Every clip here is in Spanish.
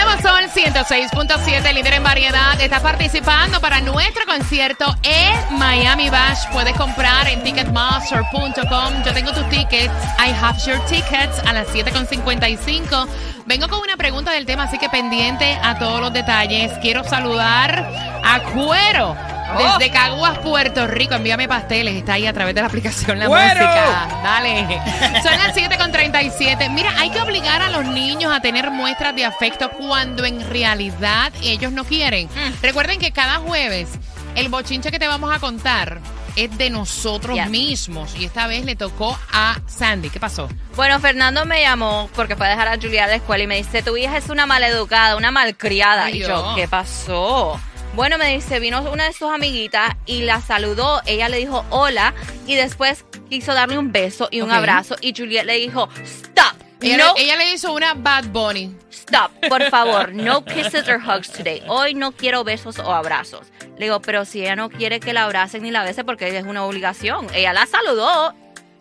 Nuevo Sol 106.7, líder en variedad, está participando para nuestro concierto en Miami Bash. Puedes comprar en ticketmaster.com. Yo tengo tus tickets. I have your tickets a las 7.55. Vengo con una pregunta del tema, así que pendiente a todos los detalles. Quiero saludar a Cuero. Desde Caguas, Puerto Rico, envíame pasteles. Está ahí a través de la aplicación La. Música. Dale. Son las 7.37. Mira, hay que obligar a los niños a tener muestras de afecto cuando en realidad ellos no quieren. Recuerden que cada jueves el bochinche que te vamos a contar es de nosotros mismos. Y esta vez le tocó a Sandy. ¿Qué pasó? Bueno, Fernando me llamó porque fue a dejar a Julia a la escuela y me dice, tu hija es una maleducada, una malcriada. Ay, y yo, Dios. ¿qué pasó? Bueno, me dice, vino una de sus amiguitas y la saludó. Ella le dijo hola y después quiso darle un beso y un abrazo. Y Juliet le dijo, stop. Ella, no, le, ella le hizo una Bad Bunny. stop, por favor. No kisses or hugs today. Hoy no quiero besos o abrazos. Le digo, pero si ella no quiere que la abracen ni la besen porque es una obligación. Ella la saludó.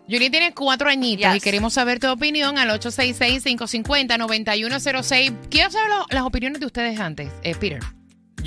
Julie tiene cuatro añitos Yes. y queremos saber tu opinión al 866-550-9106. Quiero saber lo- las opiniones de ustedes antes, eh, Peter.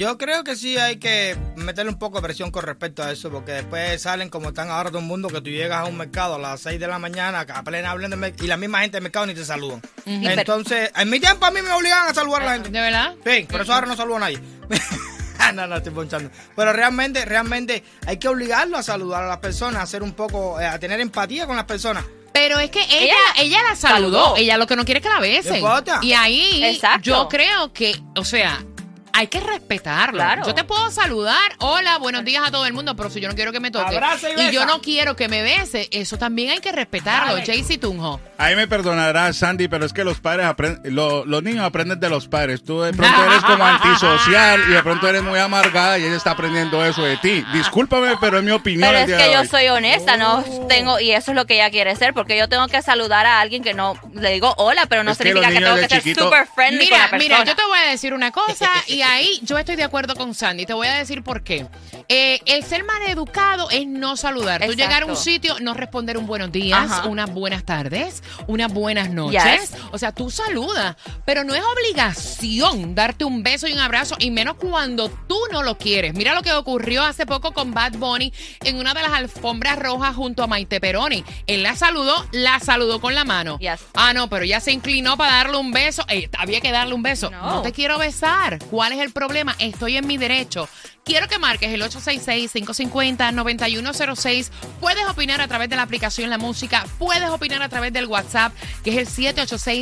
Yo creo que sí hay que meterle un poco de presión con respecto a eso, porque después salen como están ahora todo el mundo, que tú llegas a un mercado a las 6 de la mañana, a plena mer- y la misma gente del mercado ni te saludan. Entonces, en mi tiempo a mí me obligaban a saludar a la gente. ¿De verdad? Sí, por eso ahora no saludo a nadie. no, no, estoy ponchando. Pero realmente, realmente hay que obligarlo a saludar a las personas, a hacer un poco, eh, a tener empatía con las personas. Pero es que ella, ella, Ella la saludó. saludó. Ella lo que no quiere es que la besen. Y ahí Exacto. yo creo que, o sea, hay que respetarlo. Claro. Yo te puedo saludar, hola, buenos días a todo el mundo, pero si yo no quiero que me toque Abraza y y yo no quiero que me bese, eso también hay que respetarlo. Jaycee Tunjo. Ahí me perdonará Sandy, pero es que los padres aprenden, lo- los niños aprenden de los padres. Tú de pronto eres como antisocial y de pronto eres muy amargada y ella está aprendiendo eso de ti. Discúlpame, pero es mi opinión. Pero el es que de yo hoy. soy honesta, no tengo, y eso es lo que ella quiere ser, porque yo tengo que saludar a alguien que no le digo hola, pero no Es que significa los que, tengo que ser super friendly con Mira, la persona. mira, yo te voy a decir una cosa y ahí yo estoy de acuerdo con Sandy. Te voy a decir por qué. Eh, el ser maleducado es no saludar. Tú Exacto. llegar a un sitio, no responder un buenos días, Ajá. unas buenas tardes, unas buenas noches. Yes. O sea, tú saludas, pero no es obligación darte un beso y un abrazo, y menos cuando tú no lo quieres. Mira lo que ocurrió hace poco con Bad Bunny en una de las alfombras rojas junto a Maite Peroni. Él la saludó, la saludó con la mano. Yes. Ah, no, pero ella se inclinó para darle un beso. Ey, había que darle un beso. No. No. te quiero besar. ¿Cuál es el problema? Estoy en mi derecho. Quiero que marques el 866-550-9106. Puedes opinar a través de la aplicación La Música. Puedes opinar a través del WhatsApp, que es el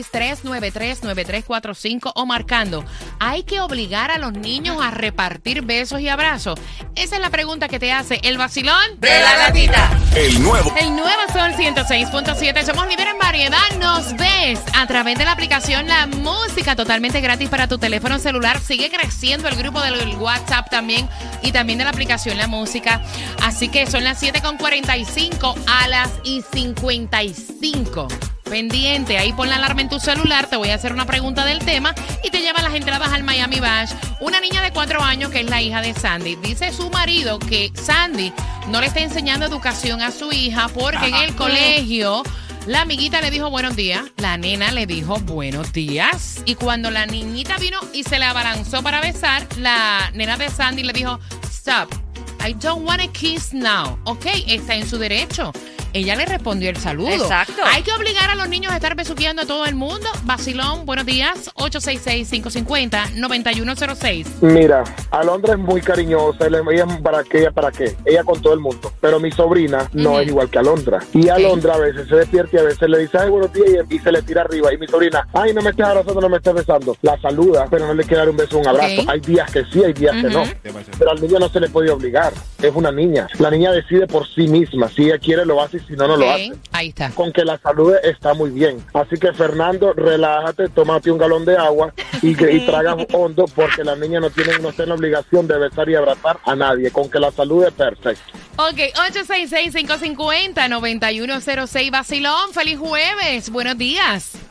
786-393-9345 o marcando. ¿Hay que obligar a los niños a repartir besos y abrazos? Esa es la pregunta que te hace el vacilón de la gatita. El nuevo el nuevo Sol 106.7. Somos líderes en variedad. Nos ves a través de la aplicación La Música, totalmente gratis para tu teléfono celular. Sigue creciendo el grupo del WhatsApp también y también de la aplicación La Música. Así que son las 7.45 a las y 55. Pendiente, ahí pon la alarma en tu celular, te voy a hacer una pregunta del tema y te llevan las entradas al Miami Bash. Una niña de cuatro años que es la hija de Sandy. Dice su marido que Sandy no le está enseñando educación a su hija porque en el colegio la amiguita le dijo buenos días, la nena le dijo buenos días y cuando la niñita vino y se le abalanzó para besar, la nena de Sandy le dijo stop. I don't want a kiss now. Ok, está en su derecho. Ella le respondió el saludo. Exacto. Hay que obligar a los niños a estar besuqueando a todo el mundo. Vacilón, buenos días. 866-550-9106. Mira, Alondra es muy cariñosa, ella para qué, ella para qué, ella con todo el mundo, pero mi sobrina no es igual que Alondra. Y Alondra a veces se despierta y a veces le dice, ay, buenos días, y, y se le tira arriba. Y mi sobrina, ay, no me estés abrazando, no me estés besando. La saluda, pero no le quiere dar un beso, un abrazo. Hay días que sí, hay días que no. Pero al niño no se le puede obligar, es una niña. La niña decide por sí misma, si ella quiere lo hace y si no, no lo hace. Ahí está. Con que la salude está muy bien. Así que Fernando, relájate, tómate un galón de agua y, y traga hondo porque las niñas no tienen no tienen la obligación de besar y abrazar a nadie. Con que la salude, perfecto. Ok, 866-550-9106. Vacilón, feliz jueves. Buenos días.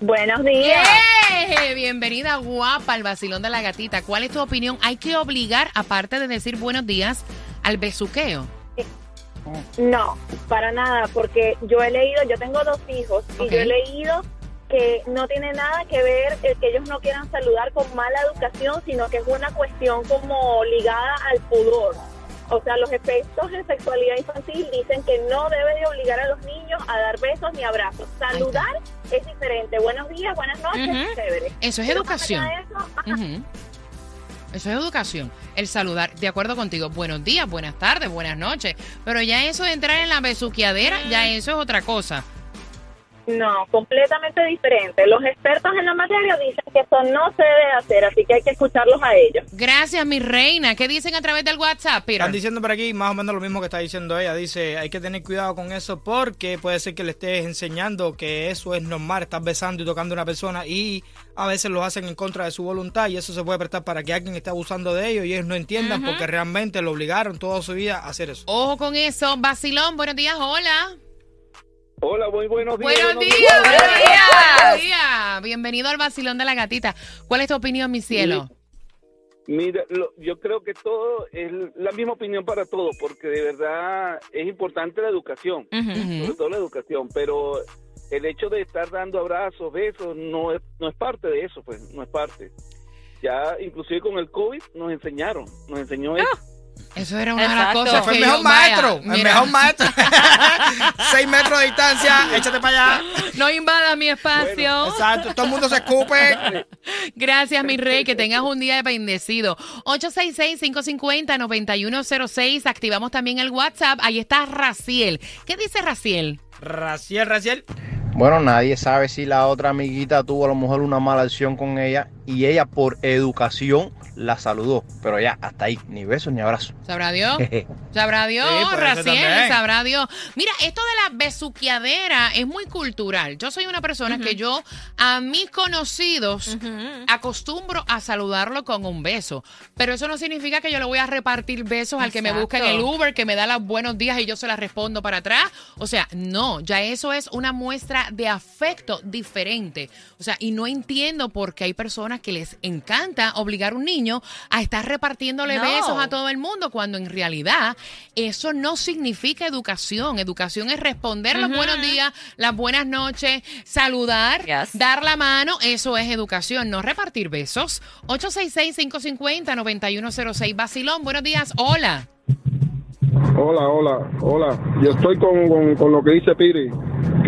Buenos días. ¡Eh! Bienvenida guapa al vacilón de la gatita. ¿Cuál es tu opinión? ¿Hay que obligar, aparte de decir buenos días, al besuqueo? No, para nada, porque yo he leído, yo tengo dos hijos y yo he leído que no tiene nada que ver el que ellos no quieran saludar con mala educación, sino que es una cuestión como ligada al pudor. O sea, los efectos en sexualidad infantil dicen que no debe de obligar a los niños a dar besos ni abrazos. Saludar es diferente. Buenos días, buenas noches, chévere. Eso es Pero educación. eso. Eso es educación. El saludar, de acuerdo contigo, buenos días, buenas tardes, buenas noches. Pero ya eso de entrar en la besuqueadera, ya eso es otra cosa. No, completamente diferente. Los expertos en la materia dicen que eso no se debe hacer, así que hay que escucharlos a ellos. Gracias, mi reina. ¿Qué dicen a través del WhatsApp, Peter? Están diciendo por aquí más o menos lo mismo que está diciendo ella. Dice, hay que tener cuidado con eso porque puede ser que le estés enseñando que eso es normal, estar besando y tocando a una persona y a veces lo hacen en contra de su voluntad y eso se puede prestar para que alguien esté abusando de ellos y ellos no entiendan porque realmente lo obligaron toda su vida a hacer eso. Ojo con eso. Vacilón, buenos días, hola. Hola, muy buenos días. Buenos días, buenos días. Buenos días. Bienvenido al vacilón de la gatita. ¿Cuál es tu opinión, mi cielo? Mira, lo- yo creo que todo es la misma opinión para todos, porque de verdad es importante la educación, sobre todo la educación, pero el hecho de estar dando abrazos, besos, no es, no es parte de eso, pues, no es parte. Ya, inclusive con el COVID, nos enseñaron, nos enseñó eso. Eso era una de las Exacto. cosas Fue el mejor vaya, maestro, el mira, mejor maestro. Seis metros de distancia, échate para allá. No invada mi espacio. Exacto, todo el mundo se escupe. Gracias, mi rey. Que tengas un día bendecido. 866-550-9106. Activamos también el WhatsApp. Ahí está Raciel. ¿Qué dice Raciel? Raciel, Raciel. Bueno, nadie sabe si la otra amiguita tuvo a lo mejor una mala acción con ella y ella por educación la saludó. Pero ya, hasta ahí, ni besos ni abrazos. ¿Sabrá Dios? Sabrá Dios, Sí, Raciel, sabrá Dios. Mira, esto de la besuqueadera es muy cultural. Yo soy una persona que yo a mis conocidos acostumbro a saludarlo con un beso. Pero eso no significa que yo le voy a repartir besos al que me busca en el. Uber, que me da los buenos días y yo se las respondo para atrás. O sea, no, ya eso es una muestra de afecto diferente. O sea, y no entiendo por qué hay personas que les encanta obligar a un niño a estar repartiéndole No. besos a todo el mundo, cuando en realidad eso no significa educación. Educación es responder los buenos días, las buenas noches, saludar, Yes. dar la mano, eso es educación, no repartir besos. 866-550-9106. Bacilón, buenos días, hola. Hola, hola, hola. Yo estoy con, con, con lo que dice Piri,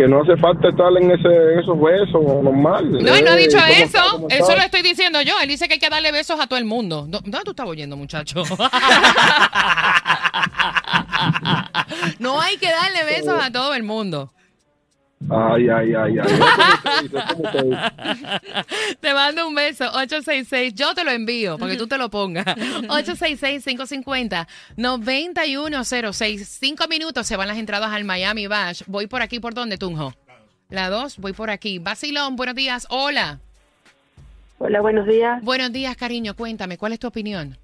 que no hace falta estar en, ese, en esos besos normal. No, él no ha Eh, dicho ¿cómo está? eso. ¿Cómo Eso está? lo estoy diciendo yo. Él dice que hay que darle besos a todo el mundo. ¿Dó- ¿Dónde tú estás oyendo, muchacho? no hay que darle besos a todo el mundo. Ay, ay, ay, ay. Te mando un beso. 866. Yo te lo envío para que tú te lo pongas. 866-550-9106. Cinco minutos se van las entradas al Miami Bash. Voy por aquí. ¿Por dónde, Tunjo? La dos. Voy por aquí. Basilón, buenos días. Hola. Hola, buenos días. Buenos días, cariño. Cuéntame, ¿cuál es tu opinión?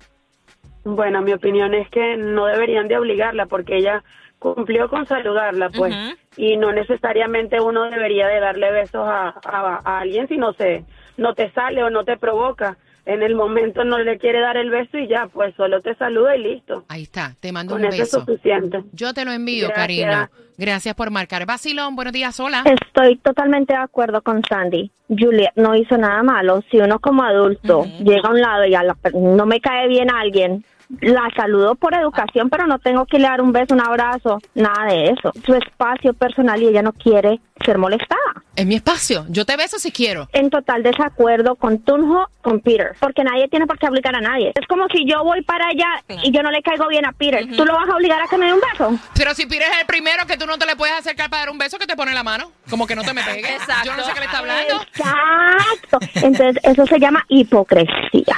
Bueno, mi opinión es que no deberían de obligarla porque ella cumplió con saludarla, pues, y no necesariamente uno debería de darle besos a, a, a alguien si no se, no te sale o no te provoca. En el momento no le quiere dar el beso y ya, pues solo te saluda y listo. Ahí está. Te mando Con un eso es beso. suficiente. Yo te lo envío, Gracias. cariño. Gracias por marcar. Basilón, buenos días, hola. Estoy totalmente de acuerdo con Sandy. Juliet no hizo nada malo. Si uno como adulto llega a un lado y a la- no me cae bien alguien, la saludo por educación, pero no tengo que le dar un beso, un abrazo, nada de eso. Su espacio personal y ella no quiere ser molestada. Es mi espacio. Yo te beso si quiero. En total desacuerdo con Tunjo, con Peter, porque nadie tiene por qué obligar a nadie. Es como si yo voy para allá y yo no le caigo bien a Peter. ¿Tú lo vas a obligar a que me dé un beso? Pero si Pires es el primero que tú no te le puedes acercar para dar un beso, que te pone la mano. Como que no te me pegues. Exacto. Yo no sé qué le está hablando. Exacto. Entonces eso se llama hipocresía.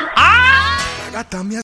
Me